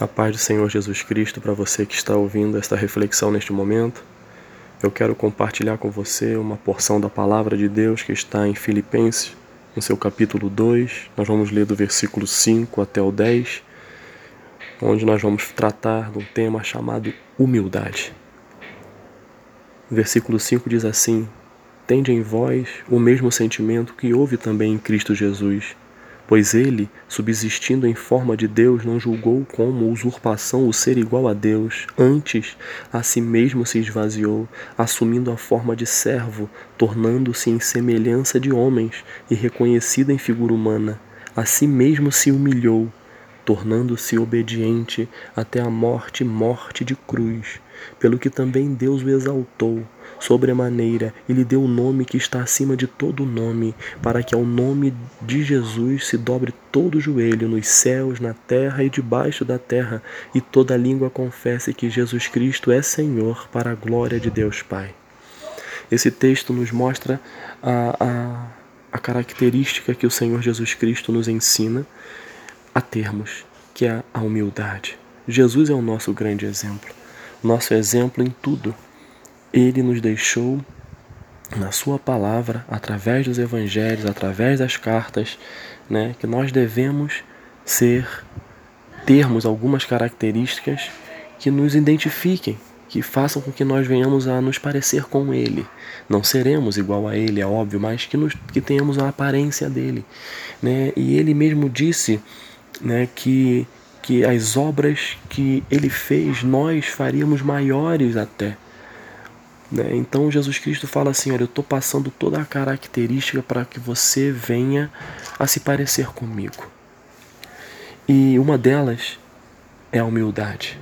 A paz do Senhor Jesus Cristo para você que está ouvindo esta reflexão neste momento. Eu quero compartilhar com você uma porção da palavra de Deus que está em Filipenses, no seu capítulo 2. Nós vamos ler do versículo 5 até o 10, onde nós vamos tratar de um tema chamado humildade. O versículo 5 diz assim: Tende em vós o mesmo sentimento que houve também em Cristo Jesus Pois ele, subsistindo em forma de Deus, não julgou como usurpação o ser igual a Deus, antes a si mesmo se esvaziou, assumindo a forma de servo, tornando-se em semelhança de homens e reconhecido em figura humana. A si mesmo se humilhou, tornando-se obediente até a morte morte de cruz, pelo que também Deus o exaltou sobremaneira e lhe deu o nome que está acima de todo nome, para que ao nome de Jesus se dobre todo o joelho nos céus, na terra e debaixo da terra, e toda língua confesse que Jesus Cristo é Senhor, para a glória de Deus Pai. Esse texto nos mostra a, a, a característica que o Senhor Jesus Cristo nos ensina a termos, que é a humildade. Jesus é o nosso grande exemplo, nosso exemplo em tudo ele nos deixou na sua palavra, através dos evangelhos, através das cartas, né, que nós devemos ser termos algumas características que nos identifiquem, que façam com que nós venhamos a nos parecer com ele. Não seremos igual a ele, é óbvio, mas que, nos, que tenhamos a aparência dele. Né? E ele mesmo disse né, que, que as obras que ele fez, nós faríamos maiores até. Né? Então Jesus Cristo fala assim: Olha, eu estou passando toda a característica para que você venha a se parecer comigo. E uma delas é a humildade.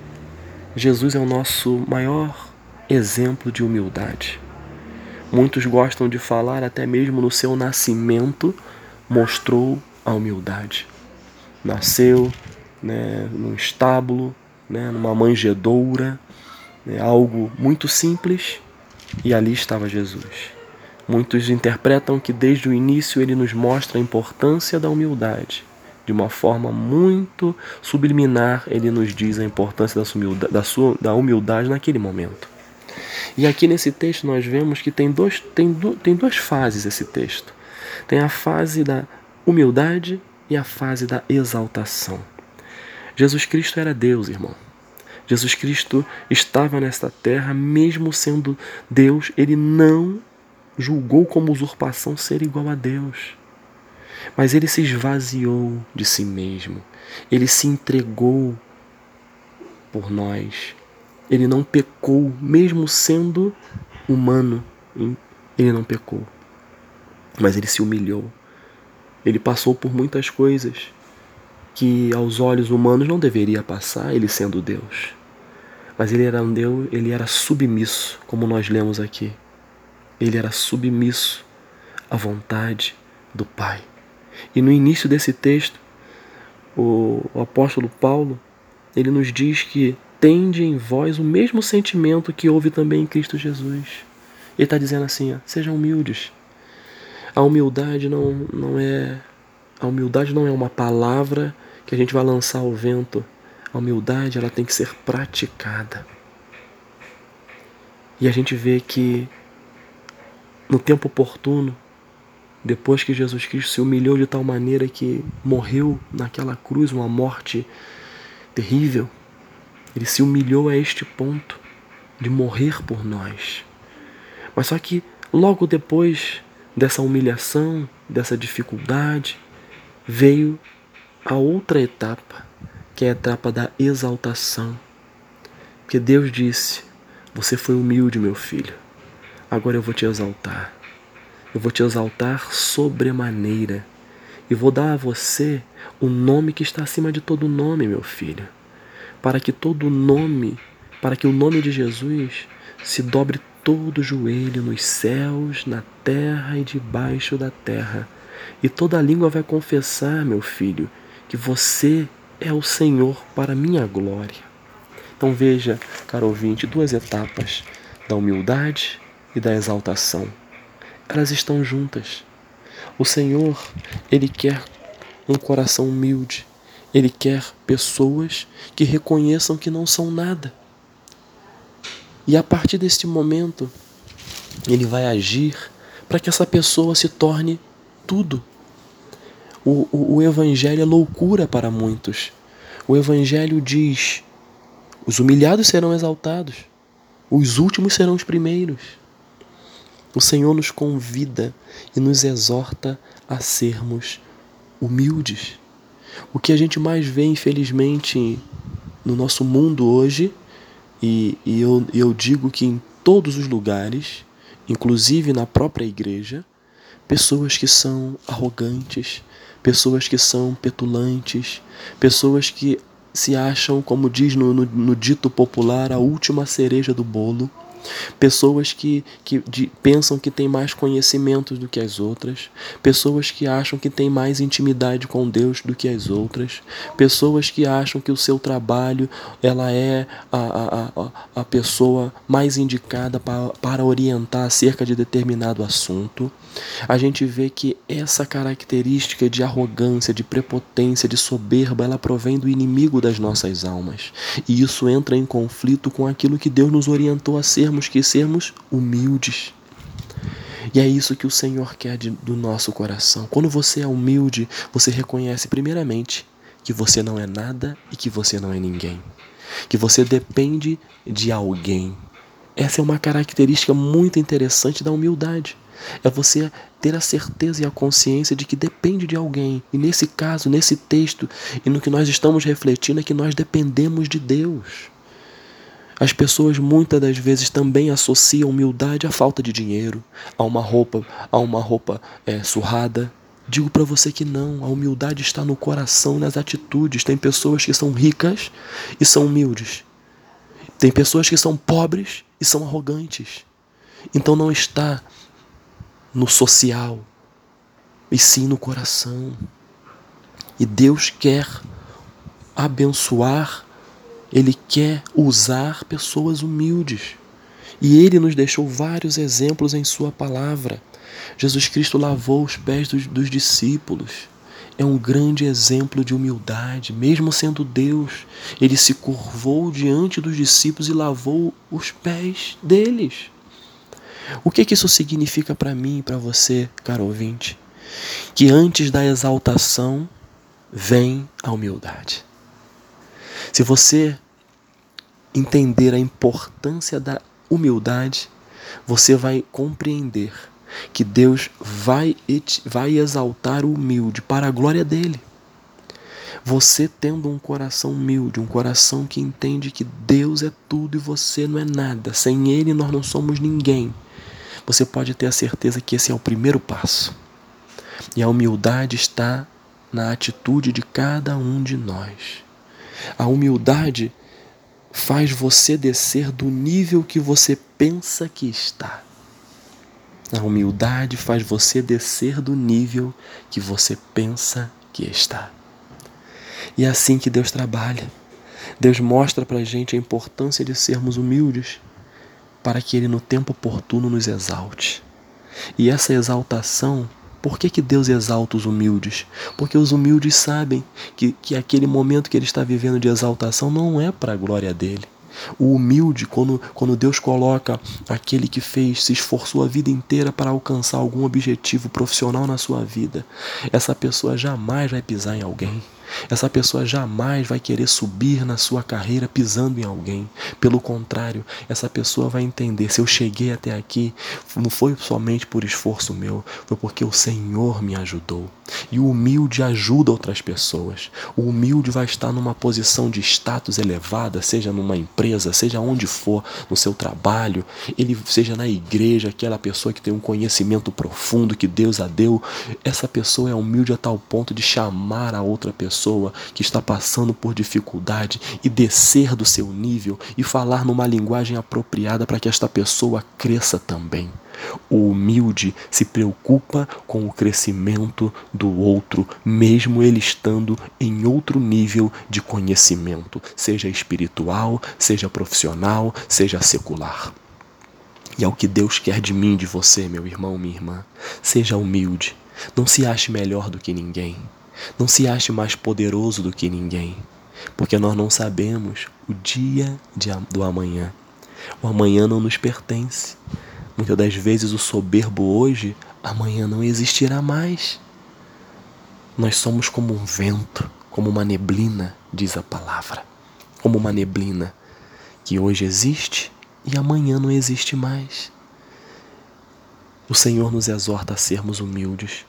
Jesus é o nosso maior exemplo de humildade. Muitos gostam de falar, até mesmo no seu nascimento, mostrou a humildade. Nasceu né, num estábulo, né, numa manjedoura, né, algo muito simples, e ali estava Jesus. Muitos interpretam que desde o início ele nos mostra a importância da humildade. De uma forma muito subliminar, ele nos diz a importância da humildade, naquele momento. E aqui nesse texto nós vemos que tem, dois, tem, tem duas fases esse texto. Tem a fase da humildade e a fase da exaltação. Jesus Cristo era Deus, irmão. Jesus Cristo estava nesta terra, mesmo sendo Deus, ele não julgou como usurpação ser igual a Deus. Mas ele se esvaziou de si mesmo. Ele se entregou por nós. Ele não pecou, mesmo sendo humano. Ele não pecou. Mas ele se humilhou. Ele passou por muitas coisas que aos olhos humanos não deveria passar, ele sendo Deus. Mas ele era um Deus, ele era submisso, como nós lemos aqui. Ele era submisso à vontade do Pai. E no início desse texto, o, apóstolo Paulo, ele nos diz que tende em vós o mesmo sentimento que houve também em Cristo Jesus. Ele está dizendo assim: ó, sejam humildes. A humildade não, não é a humildade não é uma palavra que a gente vai lançar ao vento. A humildade ela tem que ser praticada. E a gente vê que no tempo oportuno, depois que Jesus Cristo se humilhou de tal maneira que morreu naquela cruz uma morte terrível, ele se humilhou a este ponto de morrer por nós. Mas só que logo depois dessa humilhação, dessa dificuldade, veio a outra etapa, que é a etapa da exaltação. Porque Deus disse: Você foi humilde, meu filho, agora eu vou te exaltar. Eu vou te exaltar sobremaneira. E vou dar a você o nome que está acima de todo nome, meu filho. Para que todo nome, para que o nome de Jesus se dobre todo joelho nos céus, na terra e debaixo da terra. E toda língua vai confessar, meu filho, que você é o Senhor para minha glória. Então veja, caro ouvinte, duas etapas da humildade e da exaltação. Elas estão juntas. O Senhor, Ele quer um coração humilde. Ele quer pessoas que reconheçam que não são nada. E a partir deste momento, ele vai agir para que essa pessoa se torne tudo. O, o, o Evangelho é loucura para muitos. O Evangelho diz: os humilhados serão exaltados, os últimos serão os primeiros. O Senhor nos convida e nos exorta a sermos humildes. O que a gente mais vê, infelizmente, no nosso mundo hoje, e, e eu, eu digo que em todos os lugares, inclusive na própria igreja, pessoas que são arrogantes, pessoas que são petulantes, pessoas que se acham, como diz no, no, no dito popular, a última cereja do bolo pessoas que, que de, pensam que têm mais conhecimentos do que as outras, pessoas que acham que têm mais intimidade com Deus do que as outras, pessoas que acham que o seu trabalho ela é a, a, a, a pessoa mais indicada para, para orientar acerca de determinado assunto. A gente vê que essa característica de arrogância, de prepotência, de soberba, ela provém do inimigo das nossas almas. E isso entra em conflito com aquilo que Deus nos orientou a sermos, que sermos humildes. E é isso que o Senhor quer de, do nosso coração. Quando você é humilde, você reconhece, primeiramente, que você não é nada e que você não é ninguém. Que você depende de alguém. Essa é uma característica muito interessante da humildade. É você ter a certeza e a consciência de que depende de alguém. E nesse caso, nesse texto, e no que nós estamos refletindo, é que nós dependemos de Deus. As pessoas muitas das vezes também associam humildade à falta de dinheiro, a uma roupa, a uma roupa é, surrada. Digo para você que não, a humildade está no coração, nas atitudes. Tem pessoas que são ricas e são humildes. Tem pessoas que são pobres e são arrogantes. Então não está no social, e sim no coração. E Deus quer abençoar, Ele quer usar pessoas humildes. E Ele nos deixou vários exemplos em Sua palavra. Jesus Cristo lavou os pés dos, dos discípulos. É um grande exemplo de humildade, mesmo sendo Deus, ele se curvou diante dos discípulos e lavou os pés deles. O que, que isso significa para mim e para você, caro ouvinte? Que antes da exaltação vem a humildade. Se você entender a importância da humildade, você vai compreender que Deus vai, vai exaltar o humilde para a glória dele. Você tendo um coração humilde, um coração que entende que Deus é tudo e você não é nada, sem Ele nós não somos ninguém você pode ter a certeza que esse é o primeiro passo. E a humildade está na atitude de cada um de nós. A humildade faz você descer do nível que você pensa que está. A humildade faz você descer do nível que você pensa que está. E é assim que Deus trabalha. Deus mostra para a gente a importância de sermos humildes para que Ele no tempo oportuno nos exalte. E essa exaltação, por que, que Deus exalta os humildes? Porque os humildes sabem que, que aquele momento que ele está vivendo de exaltação não é para a glória dele. O humilde, quando, quando Deus coloca aquele que fez, se esforçou a vida inteira para alcançar algum objetivo profissional na sua vida, essa pessoa jamais vai pisar em alguém. Essa pessoa jamais vai querer subir na sua carreira pisando em alguém. Pelo contrário, essa pessoa vai entender: se eu cheguei até aqui, não foi somente por esforço meu, foi porque o Senhor me ajudou. E o humilde ajuda outras pessoas. O humilde vai estar numa posição de status elevada, seja numa empresa, seja onde for, no seu trabalho, ele seja na igreja, aquela pessoa que tem um conhecimento profundo que Deus a deu. Essa pessoa é humilde a tal ponto de chamar a outra pessoa pessoa que está passando por dificuldade e descer do seu nível e falar numa linguagem apropriada para que esta pessoa cresça também. O humilde se preocupa com o crescimento do outro, mesmo ele estando em outro nível de conhecimento, seja espiritual, seja profissional, seja secular. E é o que Deus quer de mim, de você, meu irmão, minha irmã. Seja humilde. Não se ache melhor do que ninguém. Não se ache mais poderoso do que ninguém, porque nós não sabemos o dia de, do amanhã. O amanhã não nos pertence. Muitas das vezes o soberbo hoje, amanhã não existirá mais. Nós somos como um vento, como uma neblina, diz a palavra. Como uma neblina que hoje existe e amanhã não existe mais. O Senhor nos exorta a sermos humildes,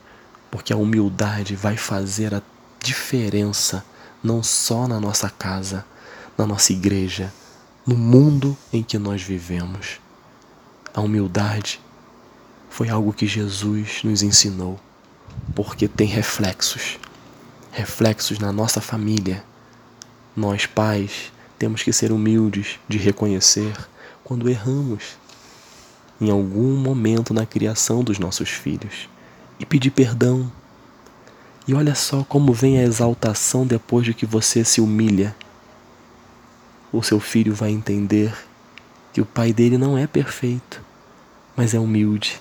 porque a humildade vai fazer a diferença não só na nossa casa, na nossa igreja, no mundo em que nós vivemos. A humildade foi algo que Jesus nos ensinou, porque tem reflexos reflexos na nossa família. Nós, pais, temos que ser humildes de reconhecer quando erramos em algum momento na criação dos nossos filhos e pedir perdão. E olha só como vem a exaltação depois de que você se humilha. O seu filho vai entender que o pai dele não é perfeito, mas é humilde,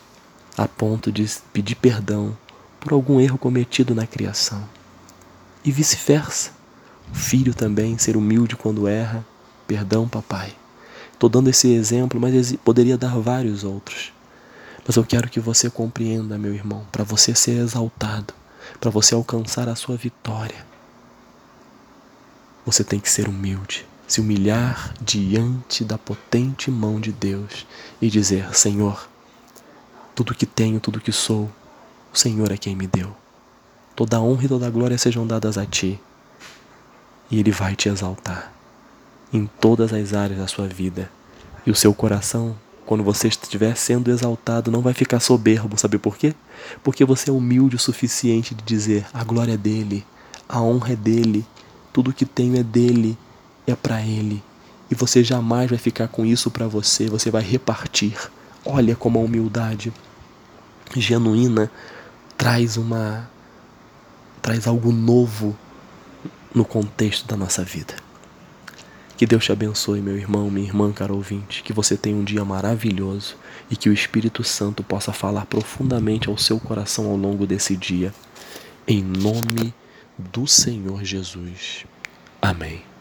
a ponto de pedir perdão por algum erro cometido na criação. E vice-versa. O filho também ser humilde quando erra. Perdão, papai. Estou dando esse exemplo, mas poderia dar vários outros. Mas eu quero que você compreenda, meu irmão, para você ser exaltado, para você alcançar a sua vitória. Você tem que ser humilde, se humilhar diante da potente mão de Deus e dizer: Senhor, tudo que tenho, tudo que sou, o Senhor é quem me deu. Toda a honra e toda a glória sejam dadas a ti. E Ele vai te exaltar em todas as áreas da sua vida. E o seu coração, quando você estiver sendo exaltado, não vai ficar soberbo, sabe por quê? Porque você é humilde o suficiente de dizer: a glória é dele, a honra é dele, tudo que tenho é dele, é para ele. E você jamais vai ficar com isso para você, você vai repartir. Olha como a humildade genuína traz uma traz algo novo no contexto da nossa vida. Que Deus te abençoe, meu irmão, minha irmã, caro ouvinte. Que você tenha um dia maravilhoso e que o Espírito Santo possa falar profundamente ao seu coração ao longo desse dia. Em nome do Senhor Jesus. Amém.